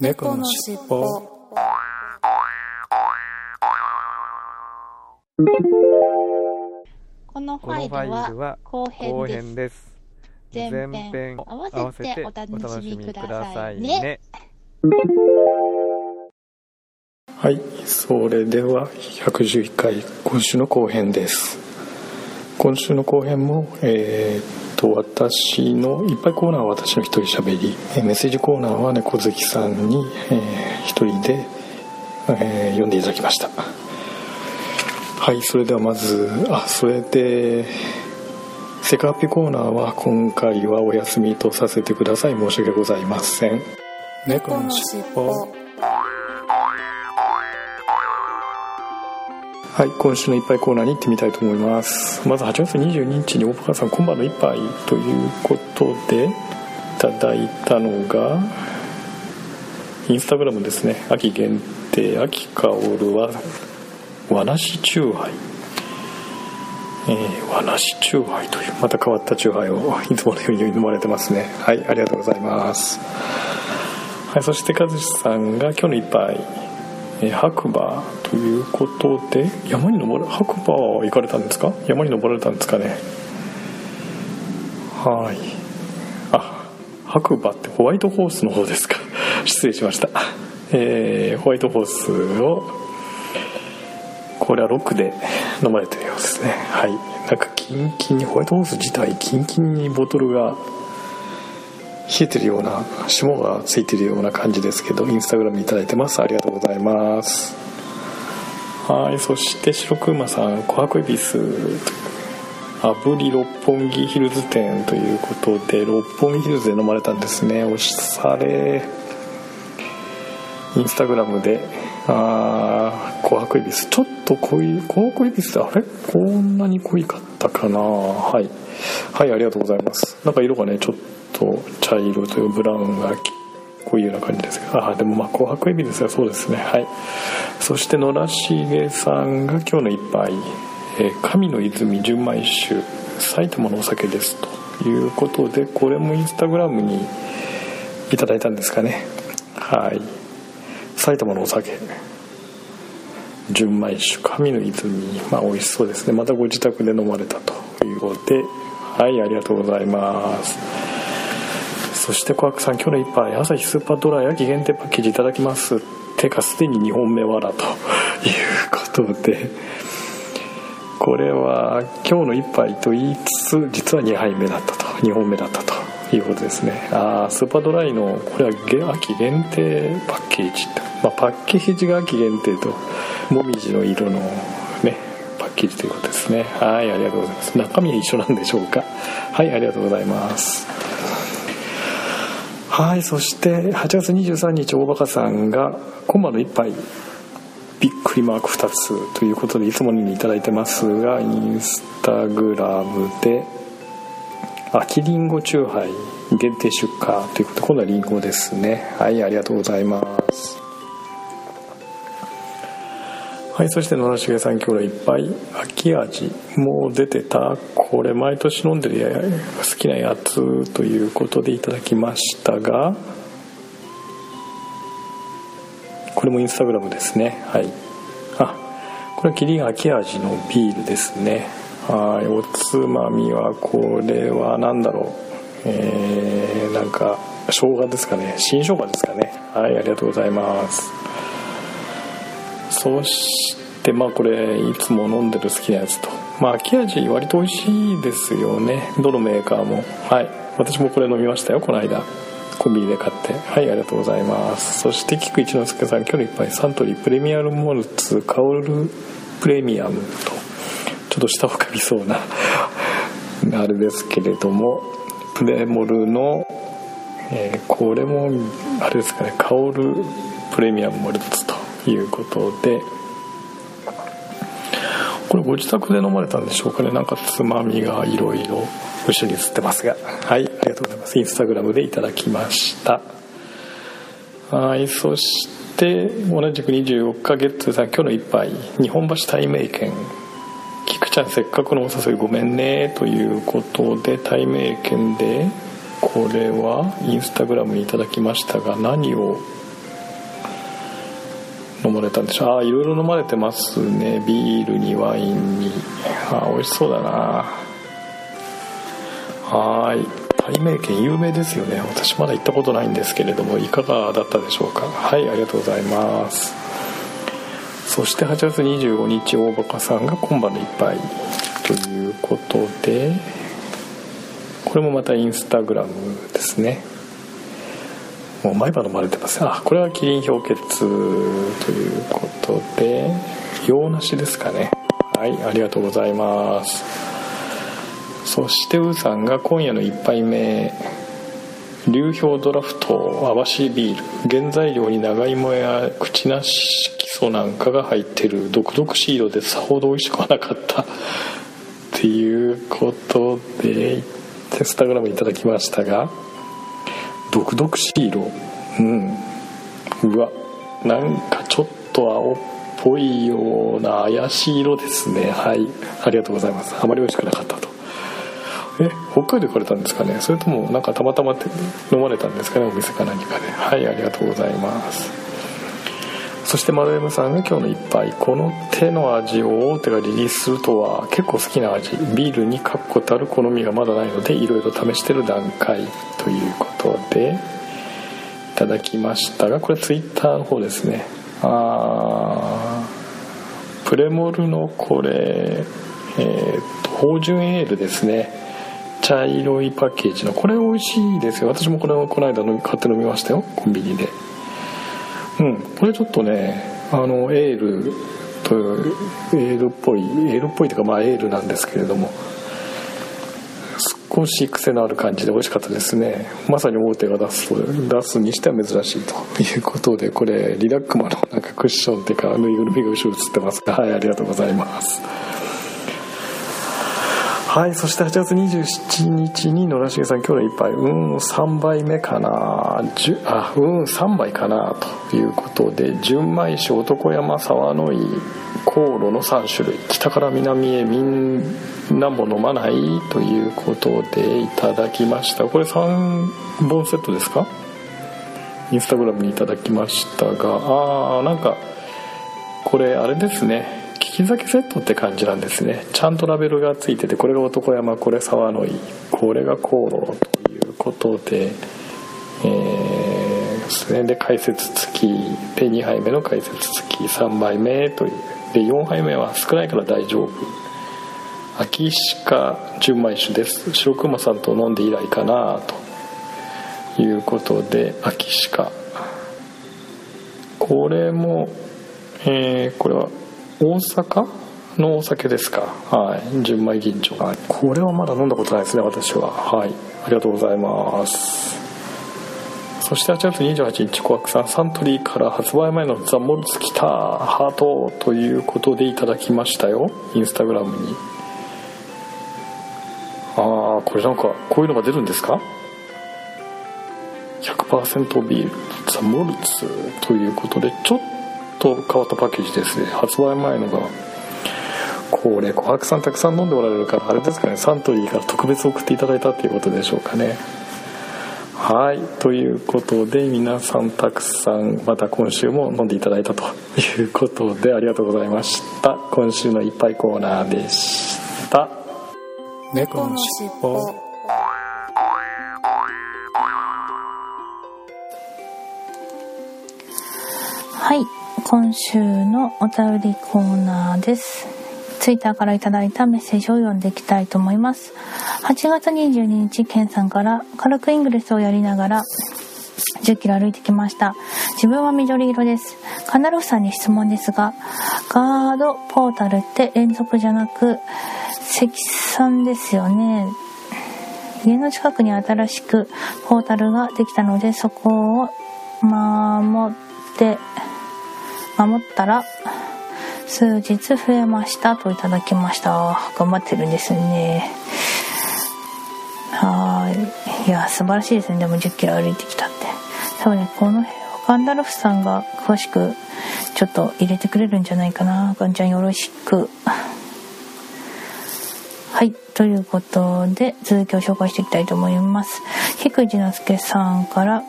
猫のしっぽこのファイルは後後編です。前編合わせてお楽しみくださいねね。はいそれでは111回今週の後編です今週の後編もえーっと私のいっぱいコーナーは私の一人喋り。えーメッセージコーナーは猫好きさんに、えー一人で、えー読んでいただきました。はいそれではまずあそれでセカハピコーナーは今回はお休みとさせてください。申し訳ございません。猫のしっぽはい、今週の一杯コーナーに行ってみたいと思います。まず8月22日に大川さん今晩の一杯ということでいただいたのがインスタグラムですね。秋限定秋香るは和なしチューハイ。えー、和なしチューハイというまた変わったチューハイをいつものように飲まれてますね。はい、ありがとうございます。はい、そして和志さんが今日の一杯白馬ということで山に登る白馬は行かれたんですか？山に登られたんですかね？はい。あ白馬ってホワイトホースの方ですか？失礼しました。えーホワイトホースをこれはロックで飲まれてるようですね。はい。なんかキンキンにホワイトホース自体キンキンにボトルが冷えてるような霜がついてるような感じですけどインスタグラムいただいてます。ありがとうございます。はいそして白くまさん琥珀恵比寿炙り六本木ヒルズ店ということで六本木ヒルズで飲まれたんですね。おしゃれ。インスタグラムであー琥珀恵比寿ちょっと濃い琥珀恵比寿ってあれ？こんなに濃いかったかな。はい。はいありがとうございます。なんか色がねちょっと茶色というブラウンがこういうような感じですけど。あでもまあ紅白エビですがそうですね。はい。そして野良重さんが今日の一杯、えー神の泉純米酒埼玉のお酒ですということでこれもインスタグラムにいただいたんですかね。はい。埼玉のお酒。純米酒神の泉。まあ美味しそうですね。またご自宅で飲まれたということで。はいありがとうございます。そして小悪さん今日の一杯朝日スーパードライ秋限定パッケージいただきます。てかすでに2本目はだと。いうことで。これは今日の一杯と言いつつ実は2杯目だったと。2本目だったと。いうことですね。あースーパードライのこれは秋限定パッケージ、まあ、パッケージが秋限定ともみじの色のねパッケージということですね。はいありがとうございます。中身は一緒なんでしょうか？はいありがとうございます。はいそして8月23日大バカさんが今晩の一杯びっくりマーク2つということでいつものように頂いてますがインスタグラムで秋りんごチューハイ限定出荷ということで今度はりんごですね。はいありがとうございます。はいそして野良重さん今日の一杯秋味。もう出てた。これ毎年飲んでるや好きなやつということでいただきましたがこれもインスタグラムですね。はい。あこれはキリン秋味のビールですね。はい。おつまみはこれは何だろう。えー、なんか生姜ですかね。新生姜ですかね。はいありがとうございます。そうしてまあこれいつも飲んでる好きなやつと。まあ秋味割と美味しいですよね。どのメーカーも。はい。私もこれ飲みましたよこの間。コンビニで買って。はいありがとうございます。そして菊一之輔さん今日の一杯。サントリープレミアムモルツ香るプレミアムと。ちょっと舌をかみそうなあれですけれども。プレモルの、えーこれもあれですかね。香るプレミアムモルツいうことでこれご自宅で飲まれたんでしょうかね。なんかつまみがいろいろ後ろに映ってますが。はいありがとうございます。インスタグラムでいただきました。はいそして同じく24日ゲッツーさん今日の一杯日本橋対名券菊ちゃんせっかくのお誘いごめんねということで対名券でこれはインスタグラムにいただきましたが何を飲まれたんでしょう。ああいろいろ飲まれてますね。ビールにワインに。ああ美味しそうだな。はい。大名県有名ですよね。私まだ行ったことないんですけれどもいかがだったでしょうか。はいありがとうございます。そして8月25日大バカさんが今晩の一杯。ということでこれもまたインスタグラムですね。もう毎晩飲まれてますあこれはキリン氷結ということで洋梨ですかね。はいありがとうございます。そしてウーさんが今夜の1杯目流氷ドラフト泡しビール。原材料に長芋や口なし基礎なんかが入ってる独々しい色でさほど美味しくはなかった。っていうことでテスタグラムいただきましたが毒々しい色。うん。うわ。なんかちょっと青っぽいような怪しい色ですね。はい。ありがとうございます。あまり美味しくなかったと。え北海道行かれたんですかね？それともなんかたまたま飲まれたんですかね？お店か何かで。はいありがとうございます。そして丸山さんが今日の一杯。この手の味を大手がリリースするとは結構好きな味。ビールに確固たる好みがまだないのでいろいろ試してる段階ということ。でいただきましたがこれツイッターの方ですね。あプレモルのこれえー、と芳醇エールですね。茶色いパッケージのこれ美味しいですよ。私もこれをこの間買って飲みましたよコンビニで。うんこれちょっとねあのエールとエールっぽいエールっぽいというかまあエールなんですけれども。少し癖のある感じで美味しかったですね。まさに大手が出す出すにしては珍しいと。いうことでこれリラックマのなんかクッションっていうかぬいぐるみが後ろ映ってますが。はいありがとうございます。はいそして8月27日に野良重さん今日の一杯うん3杯目かな。あうん3杯かなということで純米酒男山沢の井航路の3種類北から南へみんなも飲まないということでいただきました。これ3本セットですか？インスタグラムにいただきましたがああなんかこれあれですね。利き酒セットって感じなんですね。ちゃんとラベルがついててこれが男山これ沢の井これが航路ということでえー、ですね。で解説付き。で2杯目の解説付き。3杯目という。で4杯目は少ないから大丈夫。秋鹿純米酒です。白熊さんと飲んで以来かなということで秋鹿。これもえー、これは大阪？のお酒ですか。はい。純米吟醸。はい。これはまだ飲んだことないですね私は。はい。ありがとうございますそして8月28日コアクさんサントリーから発売前のザ・モルツ来たハートということでいただきましたよ。インスタグラムに。ああこれなんかこういうのが出るんですか？100%ビール。ザ・モルツということでちょっと変わったパッケージですね。発売前のが。これ琥珀さんたくさん飲んでおられるからあれですかね。サントリーから特別送っていただいたっていうことでしょうかね。はいということで皆さんたくさんまた今週も飲んでいただいたということでありがとうございました。今週のいっぱいコーナーでした。猫のしっぽはい今週のお便りコーナーです。ツイッターからいただいたメッセージを読んでいきたいと思います。8月22日、ケンさんから軽くイングレスをやりながら10キロ歩いてきました。自分は緑色です。カナロフさんに質問ですが、ガードポータルって連続じゃなく積算ですよね。家の近くに新しくポータルができたのでそこを守って守ったら数日増えましたといただきました。頑張ってるんですね。はい。いや素晴らしいですね。でも1 0キロ歩いてきたって。多分ね。このガンダルフさんが詳しくちょっと入れてくれるんじゃないかな。ガンちゃんよろしく。はい。ということで続きを紹介していきたいと思います。菊池之助さんから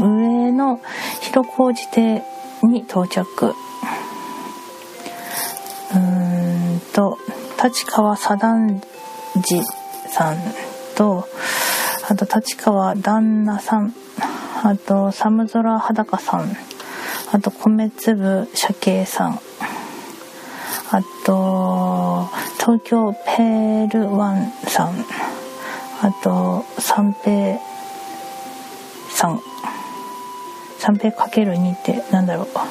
上の広小路邸に到着。と立川左団次さんとあと立川旦那さんあと寒空裸さんあと米粒鮭さんあと東京ペールワンさんあと三平さん三平かける2ってなんだろう。あ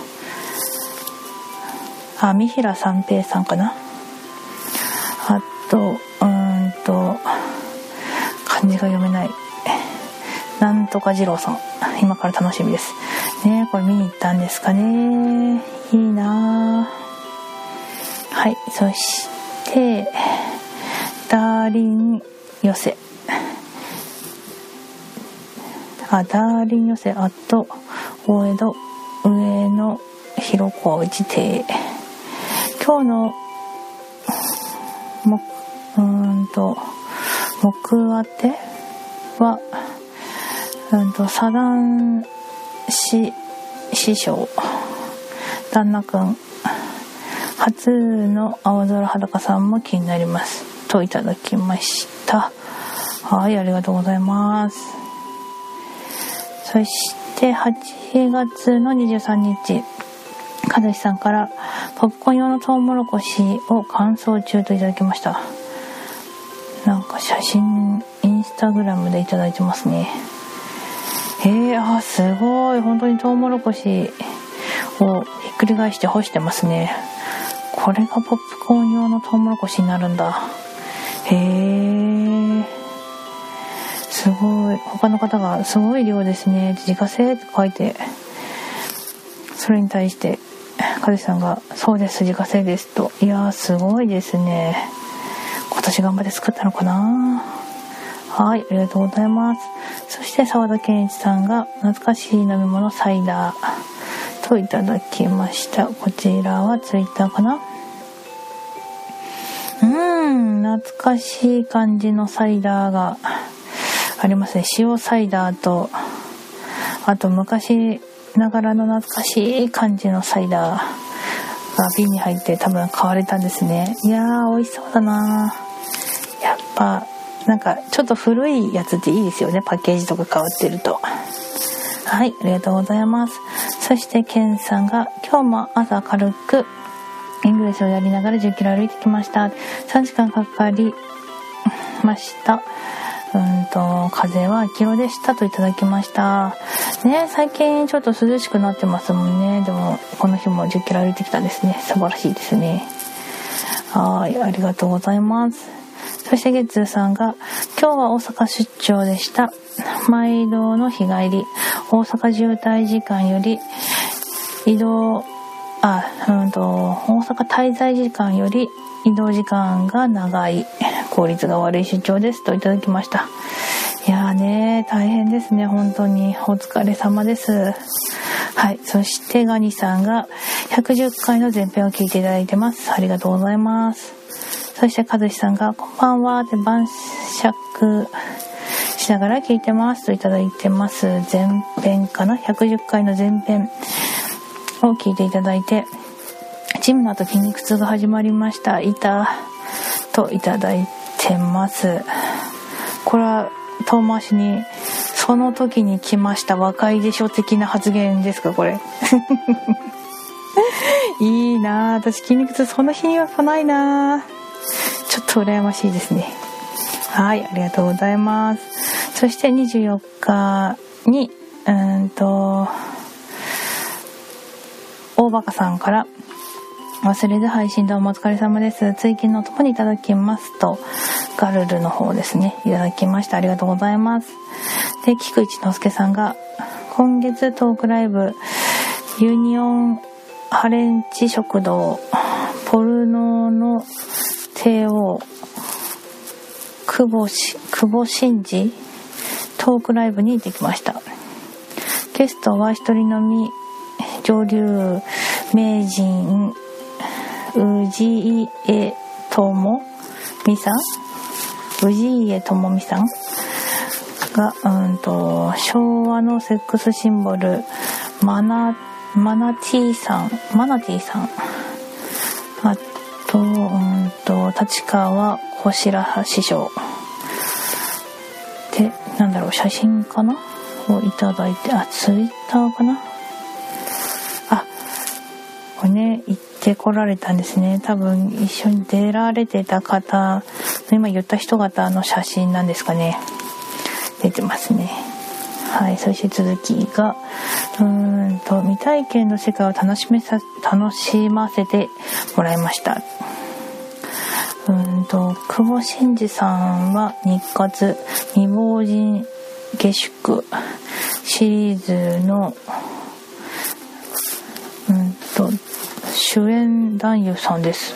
三平三平さんかな？とうんと漢字が読めない。なんとか二郎さん。今から楽しみです。ねこれ見に行ったんですかね。いいなはいそしてダーリン寄せ。あダーリン寄せ。あと大江戸上野広小路邸。今日のもうーんと木当てはうんとサダン師師匠旦那くん初の青空裸さんも気になりますといただきました。はいありがとうございます。そして8月の23日和志さんからポップコーン用のトウモロコシを乾燥中といただきました。なんか写真インスタグラムでいただいてますね。えー、あすごい。本当にトウモロコシをひっくり返して干してますね。これがポップコーン用のトウモロコシになるんだ。へえすごい。他の方がすごい量ですね。自家製って書いて。それに対してカズさんが「そうです自家製です」と。いやーすごいですね。今年頑張って作ったのかな？はい、ありがとうございます。そして沢田健一さんが懐かしい飲み物サイダーといただきました。こちらはツイッターかな？うーん、懐かしい感じのサイダーがありますね。塩サイダーと、あと昔ながらの懐かしい感じのサイダーが瓶に入って多分買われたんですね。いやー、美味しそうだなやっぱなんかちょっと古いやつっていいですよね。パッケージとか変わってると。はいありがとうございます。そしてケンさんが今日も朝軽くイングレスをやりながら10キロ歩いてきました。3時間かかりました。うんと風はキロでした。といただきました。ね最近ちょっと涼しくなってますもんね。でもこの日も10キロ歩いてきたんですね。素晴らしいですね。はいありがとうございます。そして月通さんが、今日は大阪出張でした。毎度の日帰り、大阪渋滞時間より、移動、あ、うんと、大阪滞在時間より移動時間が長い、効率が悪い出張ですといただきました。いやーね、大変ですね、本当に。お疲れ様です。はい。そして、ガニさんが110回の前編を聞いていただいてます。ありがとうございます。そして和志さんが、こんばんはって晩酌しながら聞いてますといただいてます。前編かな ?110 回の前編を聞いていただいて、ジムの後筋肉痛が始まりました。いたといただいてます。これは遠回しに、その時に来ました若いでしょ的な発言ですか、これ？いいな私筋肉痛その日には来ないなちょっと羨ましいですね。はい、ありがとうございます。そして24日に、うんと、大バカさんから、忘れず配信どうもお疲れ様です。追記のとこにいただきますと、ガルルの方ですね、いただきました。ありがとうございます。で、菊池之助さんが、今月トークライブ、ユニオンハレンチ食堂、ポルノの帝王久保し久保真二トークライブに行ってきました。ゲストは一人のみ上流名人氏家智美さん。氏家智美さんが、うんと、昭和のセックスシンボルマナマナティーさんマナティーさん。あとうんと立川小白師匠でなんだろう写真かな？をいただいてあツイッターかな？あこれね行ってこられたんですね。多分一緒に出られてた方今言った人方の写真なんですかね。出てますね。はいそして続きがうーんと未体験の世界を楽しめさ楽しませてもらいました。うんと久保真二さんは日活未亡人下宿シリーズのうんと主演男優さんです。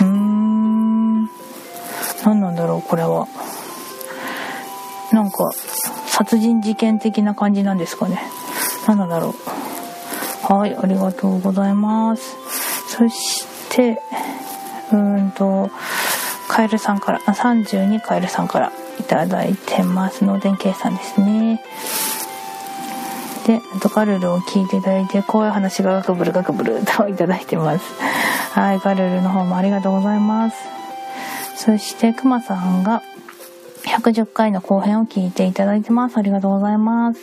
うーん何なんだろうこれは。なんか殺人事件的な感じなんですかね。何なんだろう。はいありがとうございます。そしてうんとカエルさんからあ32カエルさんからいただいてますので計算ですね。でドカルルを聞いていただいて怖い話がガクブルガクブルといただいてます。はいガルルの方もありがとうございます。そしてくまさんが110回の後編を聞いていただいてます。ありがとうございます。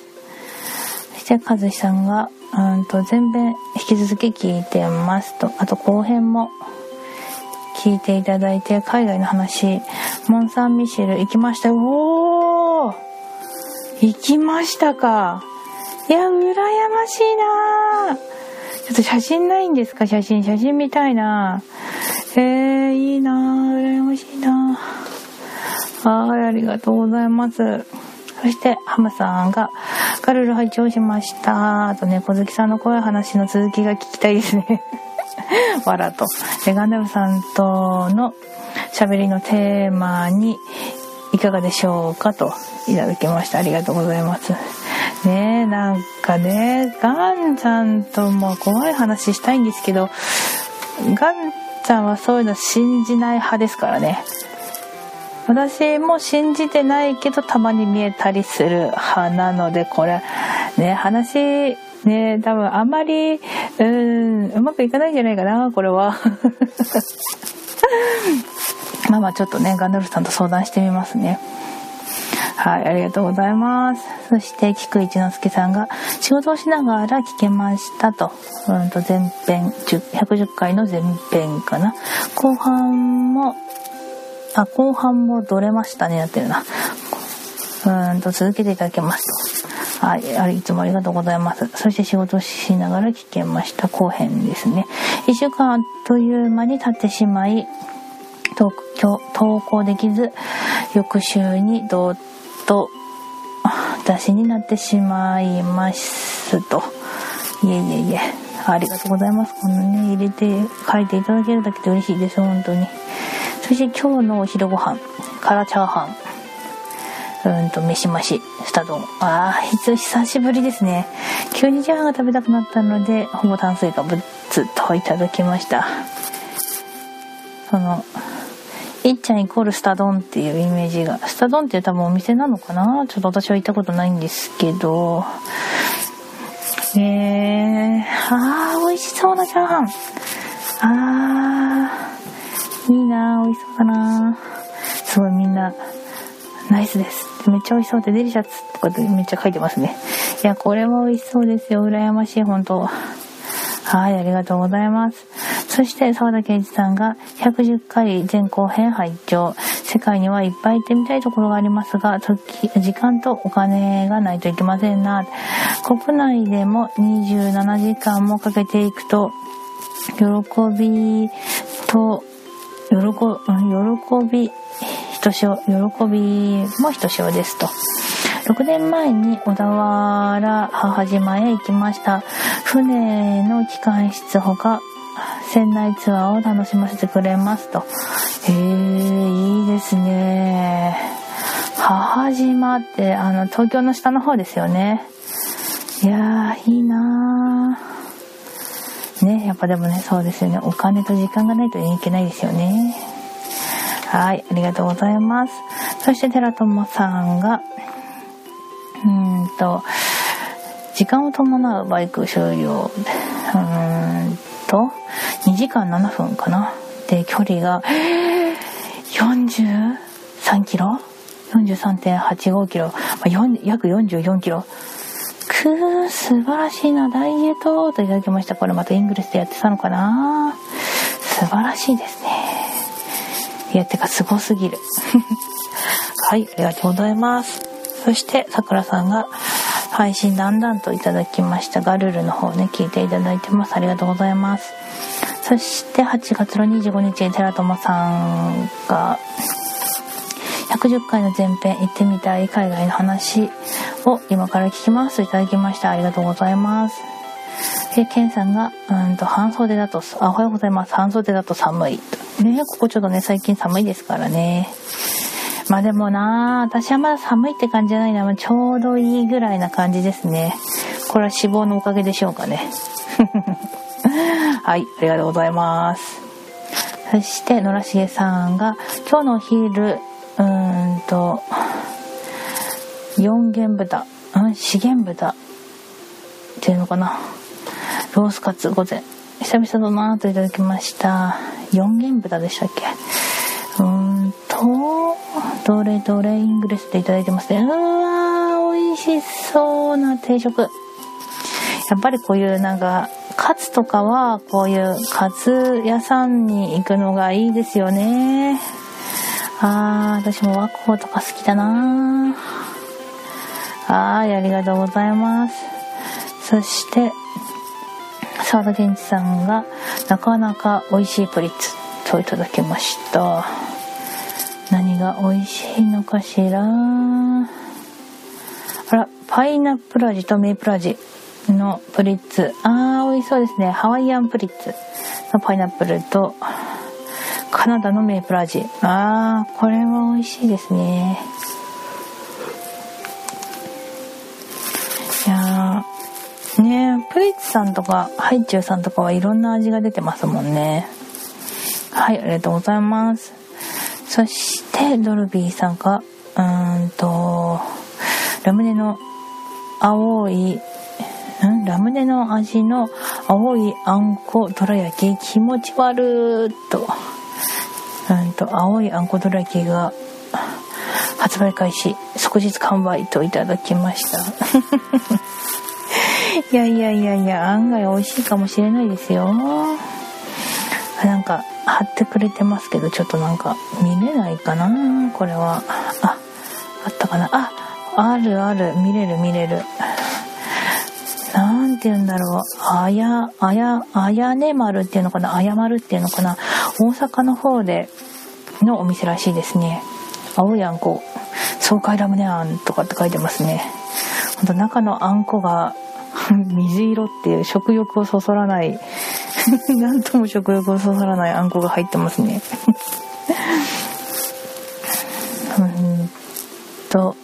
そして和志さんがうんと全編引き続き聞いてますとあと後編も聞いていただいて海外の話。モン・サン・ミシェル行きました。おー！行きましたか。いや羨ましいな。ちょっと写真ないんですか？写真。写真見たいな。えー、いいな。羨ましいな。はいありがとうございます。そしてハムさんがガルル拝聴しました。あとね小月さんの怖い話の続きが聞きたいですね。わらと。で、ガンダムさんとの喋りのテーマにいかがでしょうかといただきました。ありがとうございます。ねえ、なんかね、ガンちゃんとも怖い話したいんですけど、ガンちゃんはそういうの信じない派ですからね。私も信じてないけどたまに見えたりする派なので、これ、ね、話ね多分あんまり、うん、うまくいかないんじゃないかな、これは。まあまあちょっとね、ガンダルフさんと相談してみますね。はい、ありがとうございます。そして、菊一之助さんが、仕事をしながら聞けましたと。うんと、前編、110回の前編かな。後半も、あ、後半もどれましたね、やってるな。うんと、続けていただけます。はい、あれいつもありがとうございます。そして仕事しながら聞けました。後編ですね。1週間あっという間に経ってしまい、投稿できず、翌週にどっと出しになってしまいますと。いえいえいえ。ありがとうございます。このね、入れて書いていただけるだけで嬉しいです。本当に。そして今日のお昼ご飯、辛チャーハン。うんと、飯増し、スタ丼。ああ、久しぶりですね。急にチャーハンが食べたくなったので、ほぼ炭水化物といただきました。その、いっちゃんイコールスタ丼っていうイメージが。スタ丼って多分お店なのかな？ちょっと私は行ったことないんですけど。えー、あー、美味しそうなチャーハン。あー、いいな美味しそうだなすごいみんな、ナイスです。めっちゃ美味しそうでデリシャスとかでめっちゃ書いてますね。いや、これも美味しそうですよ。羨ましい、本当はい、ありがとうございます。そして、沢田圭一さんが110回前後編拝聴世界にはいっぱい行ってみたいところがありますが、時、時間とお金がないといけませんな。国内でも27時間もかけていくと、喜びと、喜、喜び、としお、喜びもひとしおですと。6年前に小田原母島へ行きました。船の機関室ほか、船内ツアーを楽しませてくれますと。へえ、いいですね。母島って、あの、東京の下の方ですよね。いやー、いいなー。ね、やっぱでもね、そうですよね。お金と時間がないといけないですよね。はい、ありがとうございます。そして、寺友さんが、うんと、時間を伴うバイク終了。うんと、2時間7分かな。で、距離が、43キロ ?43.85 キロ。まあ、約44キロ。くー、素晴らしいな、ダイエットといただきました。これまたイングレスでやってたのかな素晴らしいですね。いや、てか、すごすぎる。はい、ありがとうございます。そして、さくらさんが、配信だんだんといただきましたガルルの方ね、聞いていただいてます。ありがとうございます。そして8月の25日に、寺友さんが、110回の前編行ってみたい海外の話を今から聞きますいただきました。ありがとうございます。で、ケンさんが、うんと、半袖だと、あ、おはようございます。半袖だと寒い。ね、ここちょっとね、最近寒いですからね。まあでもな私はまだ寒いって感じじゃないな。ちょうどいいぐらいな感じですね。これは脂肪のおかげでしょうかね。はい、ありがとうございます。そして、野良重さんが、今日のお昼、うーんと、四元豚、うん、資源豚っていうのかな。ロースカツ午前。久々だなといただきました。四元豚でしたっけ？うーんと、どれどれイングレスでいただいてますね。うわー、美味しそうな定食。やっぱりこういうなんか、カツとかは、こういうカツ屋さんに行くのがいいですよね。あー、私も和光とか好きだなはい、ありがとうございます。そして、沢田健一さんが、なかなか美味しいプリッツといただきました。何が美味しいのかしら？あら、パイナップル味とメイプル味のプリッツ。あー、美味しそうですね。ハワイアンプリッツのパイナップルと、カナダのメイプル味。あー、これは美味しいですね。プリッツさんとか、ハイチュウさんとかはいろんな味が出てますもんね。はい、ありがとうございます。そして、ドルビーさんが、うんと、ラムネの青いん？ラムネの味の青いあんこどら焼き気持ち悪ーと、うんと、青いあんこどら焼きが発売開始、即日完売といただきました。いやいやいやいや、案外美味しいかもしれないですよ。なんか、貼ってくれてますけど、ちょっとなんか、見れないかなこれは。あ、あったかなあ、あるある、見れる見れる。なんて言うんだろう。あや、あや、あやね丸っていうのかなあや丸っていうのかな大阪の方でのお店らしいですね。青いあんこ、爽快ラムネあんとかって書いてますね。ほんと中のあんこが 水色っていう食欲をそそらない なんとも食欲をそそらないあんこが入ってますね うんと、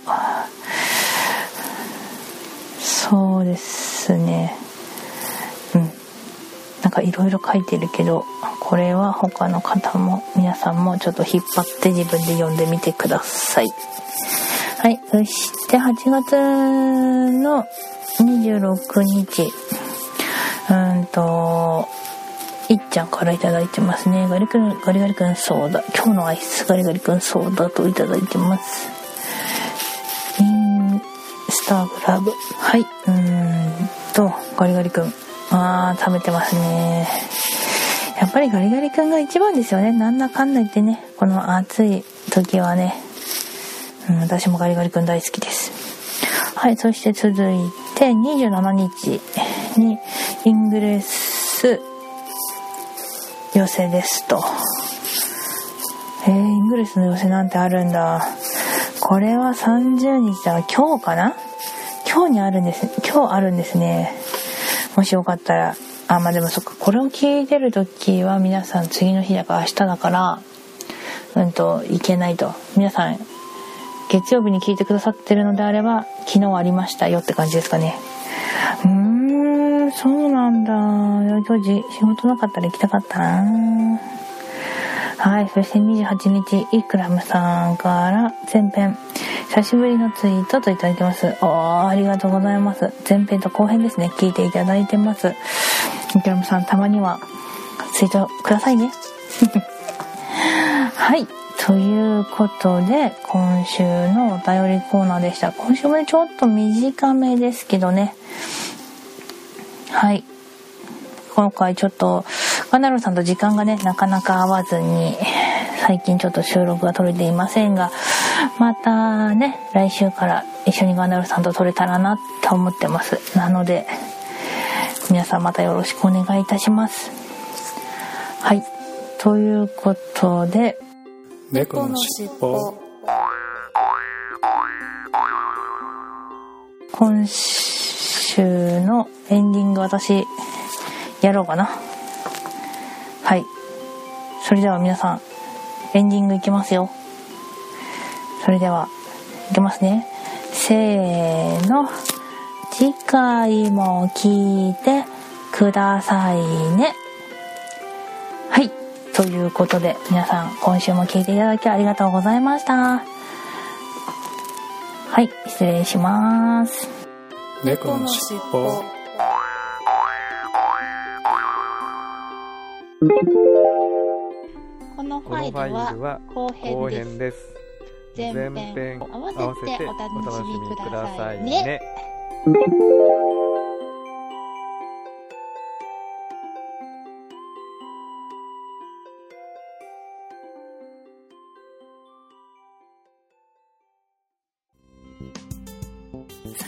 そうですね。うん。なんかいろいろ書いてるけど、これは他の方も、皆さんもちょっと引っ張って自分で読んでみてください。はい。そして8月の26日、うんと、いっちゃんから頂いてますね。ガリくん、ガリガリくんソーダ。今日のアイスガリガリくんソーダと頂いてます。インスタグラム。はい。うーんと、ガリガリくん。あー、食べてますね。やっぱりガリガリくんが一番ですよね。なんだかんだ言ってね、この暑い時はね、うん、私もガリガリくん大好きです。はい、そして続いて27日にイングレス寄せですと。えー、イングレスの寄せなんてあるんだ。これは30日だから今日かな？今日にあるんです。今日あるんですね。もしよかったら。あ、まあでもそっか、これを聞いてる時は皆さん次の日だから明日だから、うんと、いけないと。皆さん、月曜日に聞いてくださってるのであれば、昨日ありましたよって感じですかね。うーん、そうなんだ。今日仕事なかったら行きたかったなはい、そして28日、イクラムさんから前編、久しぶりのツイートといただいてます。おー、ありがとうございます。前編と後編ですね。聞いていただいてます。みきらむさん、たまにはツイートくださいね。はい。ということで、今週のお便りコーナーでした。今週もね、ちょっと短めですけどね。はい。今回ちょっと、ガナルさんと時間がね、なかなか合わずに、最近ちょっと収録が取れていませんが、またね、来週から一緒にガナルさんと撮れたらなと思ってます。なので、皆さんまたよろしくお願いいたします。はい。ということで、猫のしっぽ。今週のエンディング私、やろうかな。はい。それでは皆さん、エンディングいきますよ。それでは、いきますね。せーの。次回も聞いてくださいね。はい。ということで、皆さん、今週も聞いていただきありがとうございました。はい、失礼します。猫のしっぽ。このファイルは後編です。前編合わせてお楽しみくださいね。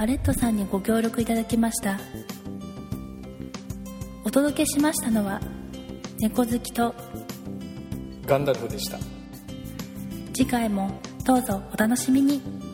アレットさんにご協力いただきました。お届けしましたのは、猫好きとガンダルフでした。次回もどうぞお楽しみに。